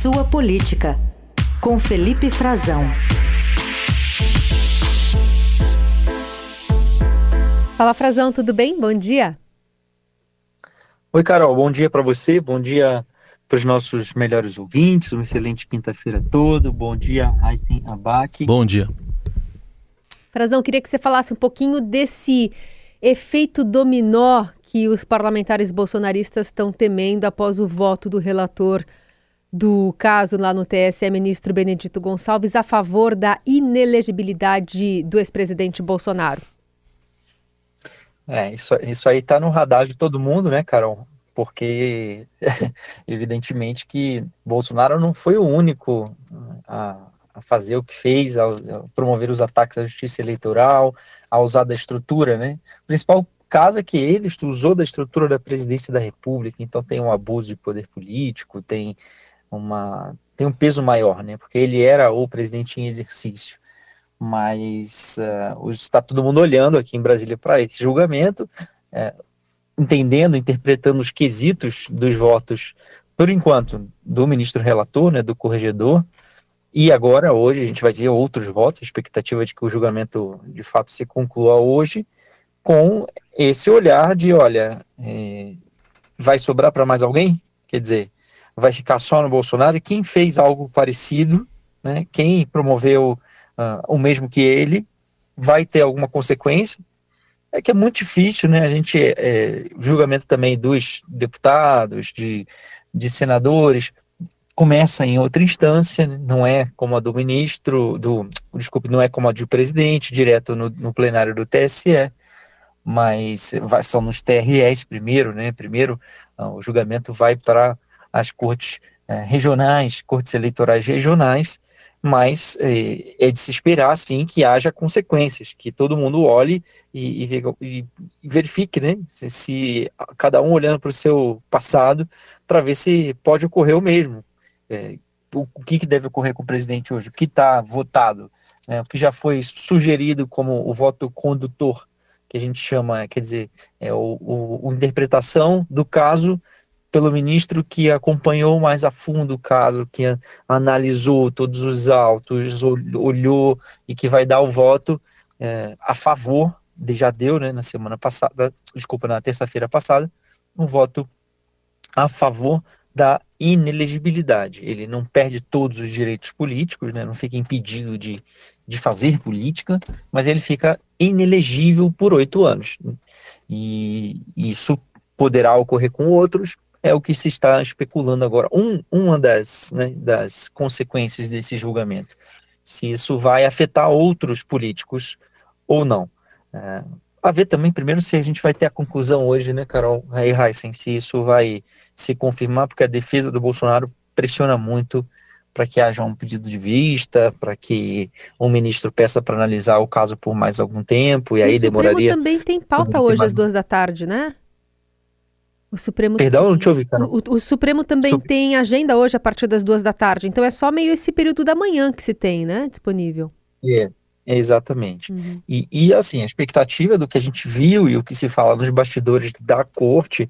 Sua Política, com Felipe Frazão. Fala Frazão, tudo bem? Bom dia. Oi, Carol, bom dia para você, bom dia para os nossos melhores ouvintes, uma excelente quinta-feira todo. Bom dia, Aitem Abac. Bom dia. Frazão, queria que você falasse um pouquinho desse efeito dominó que os parlamentares bolsonaristas estão temendo após o voto do relator do caso lá no TSE, ministro Benedito Gonçalves, a favor da inelegibilidade do ex-presidente Bolsonaro. É, isso, isso aí está no radar de todo mundo, né, Carol? Porque, evidentemente, que Bolsonaro não foi o único a, a fazer o que fez, a, a, promover os ataques à justiça eleitoral, a usar da estrutura, né? O principal caso é que ele usou da estrutura da presidência da República, então tem um abuso de poder político, tem uma tem um peso maior, né? Porque ele era o presidente em exercício. Mas uh, está todo mundo olhando aqui em Brasília para esse julgamento, uh, entendendo, interpretando os quesitos dos votos, por enquanto, do ministro relator, né, do corregedor, e agora, hoje, a gente vai ter outros votos, a expectativa de que o julgamento de fato se conclua hoje, com esse olhar de, olha, é, vai sobrar para mais alguém? Quer dizer, vai ficar só no Bolsonaro? E quem fez algo parecido, né, quem promoveu uh, o mesmo que ele, vai ter alguma consequência? É que é muito difícil, né, a gente, é, julgamento também dos deputados, de, de senadores, começa em outra instância, né, não é como a do ministro, do, desculpe, não é como a do presidente, direto no, no plenário do TSE, mas vai, são nos TREs primeiro, né? Primeiro uh, o julgamento vai para as cortes uh, regionais, cortes eleitorais regionais, mas eh, é de se esperar, sim, que haja consequências, que todo mundo olhe e, e, e verifique, né? Se, se, cada um olhando para o seu passado para ver se pode ocorrer o mesmo. É, o, o que, que deve ocorrer com o presidente hoje? O que está votado? Né? O que já foi sugerido como o voto condutor que a gente chama, quer dizer, é o, o, o interpretação do caso pelo ministro que acompanhou mais a fundo o caso, que analisou todos os autos, olhou e que vai dar o voto é, a favor, já deu, né, na semana passada, desculpa, na terça-feira passada, um voto a favor da inelegibilidade. Ele não perde todos os direitos políticos, né, não fica impedido de, de fazer política, mas ele fica inelegível por oito anos. E isso poderá ocorrer com outros, é o que se está especulando agora. Um, uma das, né, das consequências desse julgamento, se isso vai afetar outros políticos ou não. É, a ver também, primeiro, se a gente vai ter a conclusão hoje, né, Carol aí Heisen, se isso vai se confirmar, porque a defesa do Bolsonaro pressiona muito para que haja um pedido de vista, para que o ministro peça para analisar o caso por mais algum tempo, e, e aí o demoraria. Supremo também tem pauta hoje às duas da tarde, né? O Supremo. Perdão, não te ouvi, cara. O, o, Supremo também tem agenda hoje a partir das duas da tarde, então é só meio esse período da manhã que se tem, né? Disponível. É. Exatamente. Uhum. E, e, assim, a expectativa do que a gente viu e o que se fala nos bastidores da corte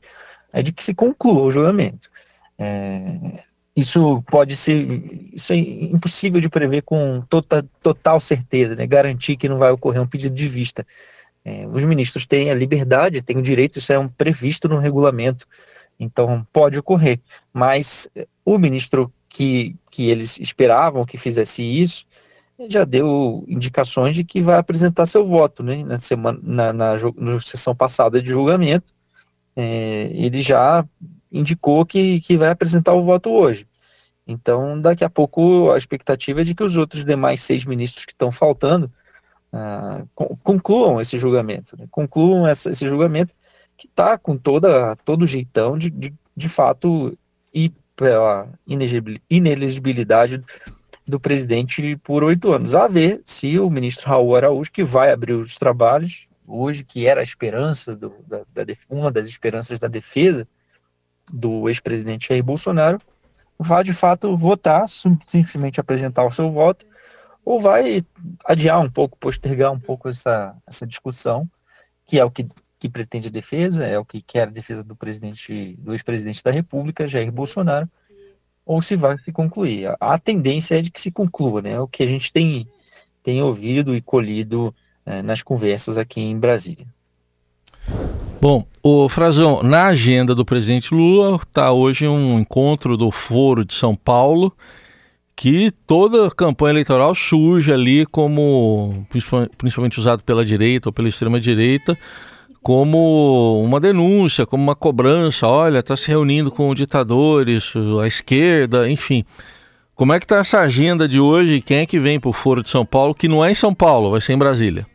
é de que se conclua o julgamento. É, isso pode ser, isso é impossível de prever com total, total certeza, né? garantir que não vai ocorrer um pedido de vista. É, os ministros têm a liberdade, têm o direito, isso é um previsto no regulamento, então pode ocorrer. Mas o ministro que, que eles esperavam que fizesse isso, já deu indicações de que vai apresentar seu voto, né, na semana, na, na, na sessão passada de julgamento, é, ele já indicou que, que vai apresentar o voto hoje. Então, daqui a pouco, a expectativa é de que os outros demais seis ministros que estão faltando ah, concluam esse julgamento, né, concluam essa, esse julgamento que está com toda, todo jeitão de, de, de fato ir pela inelegibilidade do presidente por oito anos. A ver se o ministro Raul Araújo, que vai abrir os trabalhos, hoje, que era a esperança, do, da, da, uma das esperanças da defesa do ex-presidente Jair Bolsonaro, vai de fato votar, simplesmente apresentar o seu voto, ou vai adiar um pouco, postergar um pouco essa, essa discussão, que é o que, que pretende a defesa, é o que quer a defesa do presidente, do ex-presidente da República, Jair Bolsonaro, ou se vai se concluir. A, tendência é de que se conclua, né? O que a gente tem, tem ouvido e colhido é, nas conversas aqui em Brasília. Bom, o Frazão, na agenda do presidente Lula está hoje um encontro do Foro de São Paulo, que toda campanha eleitoral surge ali como, principalmente usado pela direita ou pela extrema direita, como uma denúncia, como uma cobrança, olha, está se reunindo com ditadores, a esquerda, enfim. Como é que está essa agenda de hoje? Quem é que vem para o Foro de São Paulo, que não é em São Paulo, vai ser em Brasília?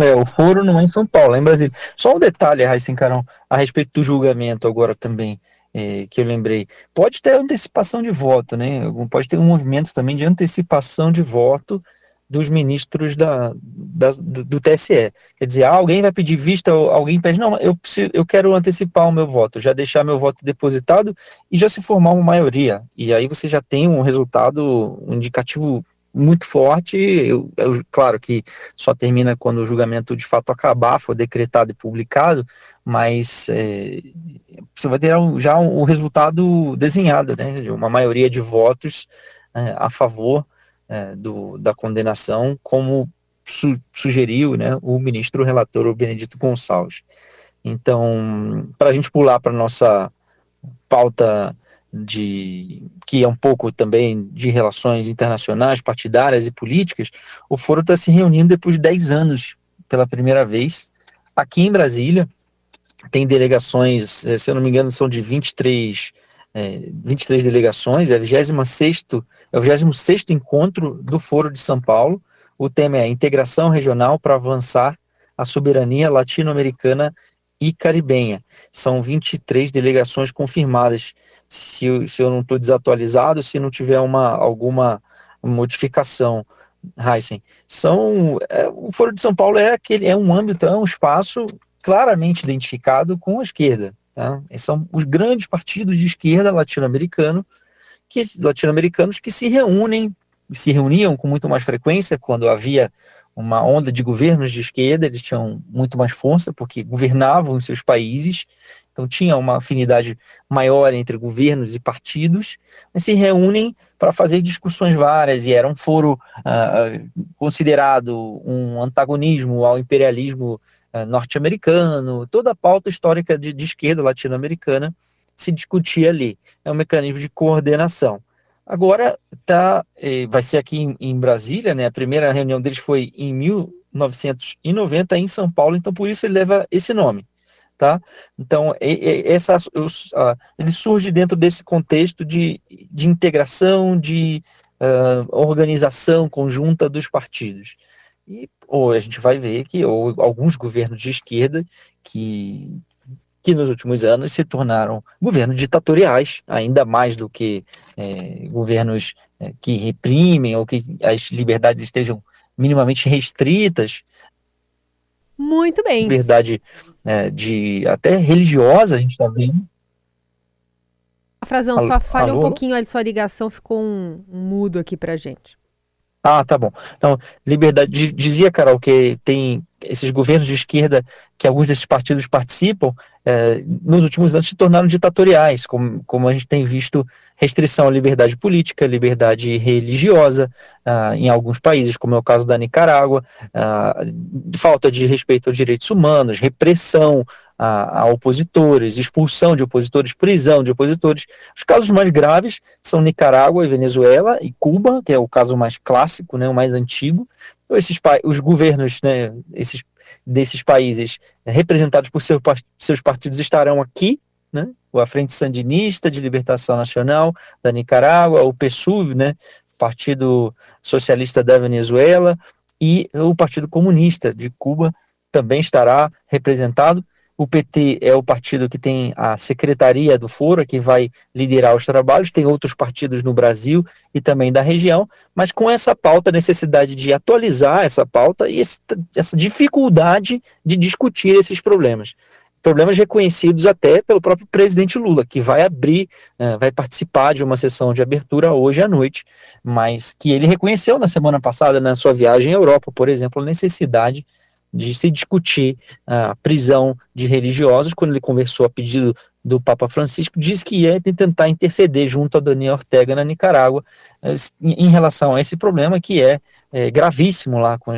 É, o foro não é em São Paulo, é em Brasília. Só um detalhe, Raíssa Carão, a respeito do julgamento agora também, é, que eu lembrei. Pode ter antecipação de voto, né? Pode ter um movimento também de antecipação de voto dos ministros da, da do, do, TSE. Quer dizer, ah, alguém vai pedir vista, alguém pede, não, eu, preciso, eu quero antecipar o meu voto, já deixar meu voto depositado e já se formar uma maioria. E aí você já tem um resultado um indicativo muito forte. Eu, eu, claro que só termina quando o julgamento de fato acabar, for decretado e publicado, mas é, você vai ter já o resultado desenhado, né? Uma maioria de votos é, a favor é, do, da condenação, como su, sugeriu né, o ministro relator, o Benedito Gonçalves. Então, para a gente pular para nossa pauta de que é um pouco também de relações internacionais, partidárias e políticas, o foro está se reunindo depois de 10 anos pela primeira vez aqui em Brasília. Tem delegações, eh, se eu não me engano, são de 23, é, 23 delegações, é, 26, é o 26 encontro do Foro de São Paulo. O tema é integração regional para avançar a soberania latino-americana e caribenha. São 23 delegações confirmadas. Se, se eu não estou desatualizado, se não tiver uma, alguma modificação, Heisen, são é, o Foro de São Paulo é aquele é um âmbito, é um espaço claramente identificado com a esquerda. Tá? São os grandes partidos de esquerda latino-americano que latino-americanos que se reúnem, se reuniam com muito mais frequência quando havia uma onda de governos de esquerda, eles tinham muito mais força, porque governavam os seus países, então tinha uma afinidade maior entre governos e partidos, mas se reúnem para fazer discussões várias, e era um foro uh, considerado um antagonismo ao imperialismo uh, norte-americano, toda a pauta histórica de, de esquerda latino-americana se discutia ali, é um mecanismo de coordenação. Agora tá, eh, vai ser aqui em, em, Brasília, né? A primeira reunião deles foi em 1990 em São Paulo, então por isso ele leva esse nome, tá? Então essa, ele surge dentro desse contexto de, de integração, de uh, organização conjunta dos partidos. E ou a gente vai ver que ou alguns governos de esquerda que que nos últimos anos se tornaram governos ditatoriais, ainda mais do que é, governos é, que reprimem ou que as liberdades estejam minimamente restritas. Muito bem. Liberdade é, de até religiosa, a gente está vendo. A Frazão, alô, só falha alô? um pouquinho, a sua ligação ficou um, um mudo aqui para gente. Ah, tá bom. Então, liberdade, dizia, Carol, que tem esses governos de esquerda que alguns desses partidos participam, é, nos últimos anos se tornaram ditatoriais, como, como a gente tem visto restrição à liberdade política, liberdade religiosa ah, em alguns países, como é o caso da Nicarágua, ah, falta de respeito aos direitos humanos, repressão a, a, opositores, expulsão de opositores, prisão de opositores. Os casos mais graves são Nicarágua e Venezuela e Cuba, que é o caso mais clássico, né, o mais antigo. Esses os governos né, esses, desses países representados por seu, seus partidos estarão aqui, né, a Frente Sandinista de Libertação Nacional da Nicarágua, o PSUV, né, Partido Socialista da Venezuela, e o Partido Comunista de Cuba também estará representado. O PT é o partido que tem a secretaria do Foro, que vai liderar os trabalhos. Tem outros partidos no Brasil e também da região, mas com essa pauta, a necessidade de atualizar essa pauta e esse, essa dificuldade de discutir esses problemas. Problemas reconhecidos até pelo próprio presidente Lula, que vai abrir, uh, vai participar de uma sessão de abertura hoje à noite, mas que ele reconheceu na semana passada, na sua viagem à Europa, por exemplo, a necessidade de se discutir a prisão de religiosos, quando ele conversou a pedido do Papa Francisco, diz que ia tentar interceder junto a Daniel Ortega na Nicarágua eh, em relação a esse problema que é, é gravíssimo lá, com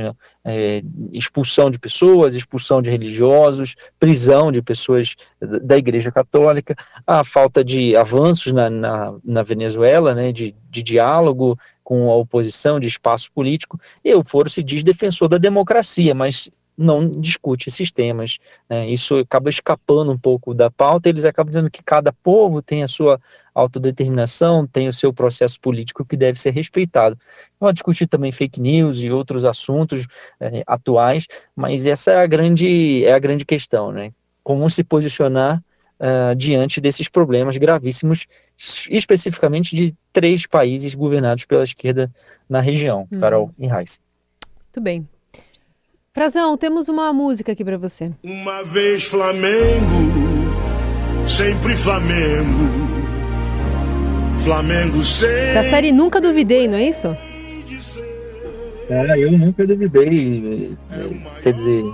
é, expulsão de pessoas, expulsão de religiosos, prisão de pessoas da Igreja Católica, a falta de avanços na, na, na Venezuela, né, de, de diálogo com a oposição, de espaço político, e o Foro se diz defensor da democracia, mas não discute esses temas. Né? Isso acaba escapando um pouco da pauta, eles acabam dizendo que cada povo tem a sua autodeterminação, tem o seu processo político que deve ser respeitado. Vão discutir também fake news e outros assuntos é, atuais, mas essa é a grande, é a grande questão, né? Como se posicionar uh, diante desses problemas gravíssimos, especificamente de três países governados pela esquerda na região, uhum. Carol e Reis. Muito bem. Frazão, temos uma música aqui para você. Uma vez Flamengo, sempre Flamengo. Flamengo sempre. Da série Nunca Duvidei, não é isso? É, eu nunca duvidei. Quer dizer,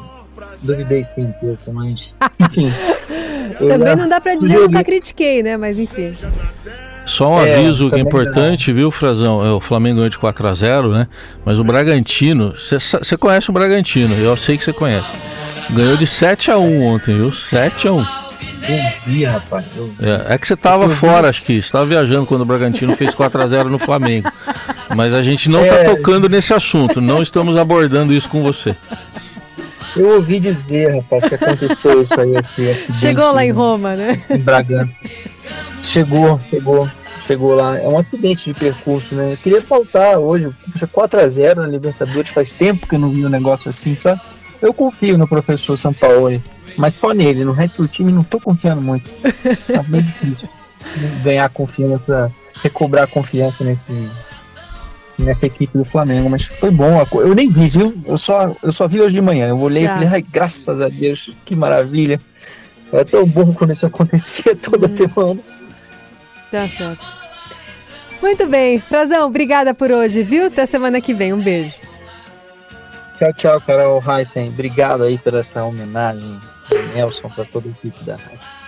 duvidei sim pouco, mas. Enfim. Também não dá para dizer que eu nunca critiquei, né? Mas enfim. Só um é, aviso é, importante, viu, Frazão? É o Flamengo ganhou de 4 a 0 né? Mas o Bragantino, você conhece o Bragantino, eu sei que você conhece. Ganhou de 7 a 1 ontem, viu? 7 a 1 vi, rapaz. É, é, que você tava fora, acho que. Você tava viajando quando o Bragantino fez 4 a 0 no Flamengo. Mas a gente não tá é, tá tocando nesse assunto, não estamos abordando isso com você. Eu ouvi dizer, rapaz, que aconteceu isso aí. Aqui, Chegou lá em Roma, né? Em Bragança. Chegou, chegou, chegou lá. É um acidente de percurso, né? Eu queria faltar hoje, 4x0 na Libertadores, faz tempo que eu não vi um negócio assim, sabe? Eu confio no professor Sampaoli, mas só nele, no resto do time não tô confiando muito. Tá bem difícil ganhar confiança, recobrar confiança nesse, nessa equipe do Flamengo, mas foi bom. Eu nem vi, viu? Eu só, eu só vi hoje de manhã. Eu olhei tá. e falei, ai, graças a Deus, que maravilha. É tão bom quando isso acontecia toda hum. semana. Tá certo. Muito bem, Frazão, obrigada por hoje, viu? Até semana que vem. Um beijo. Tchau, tchau, Carol Heisen. Obrigado aí por essa homenagem, Nelson, para toda a equipe da rádio.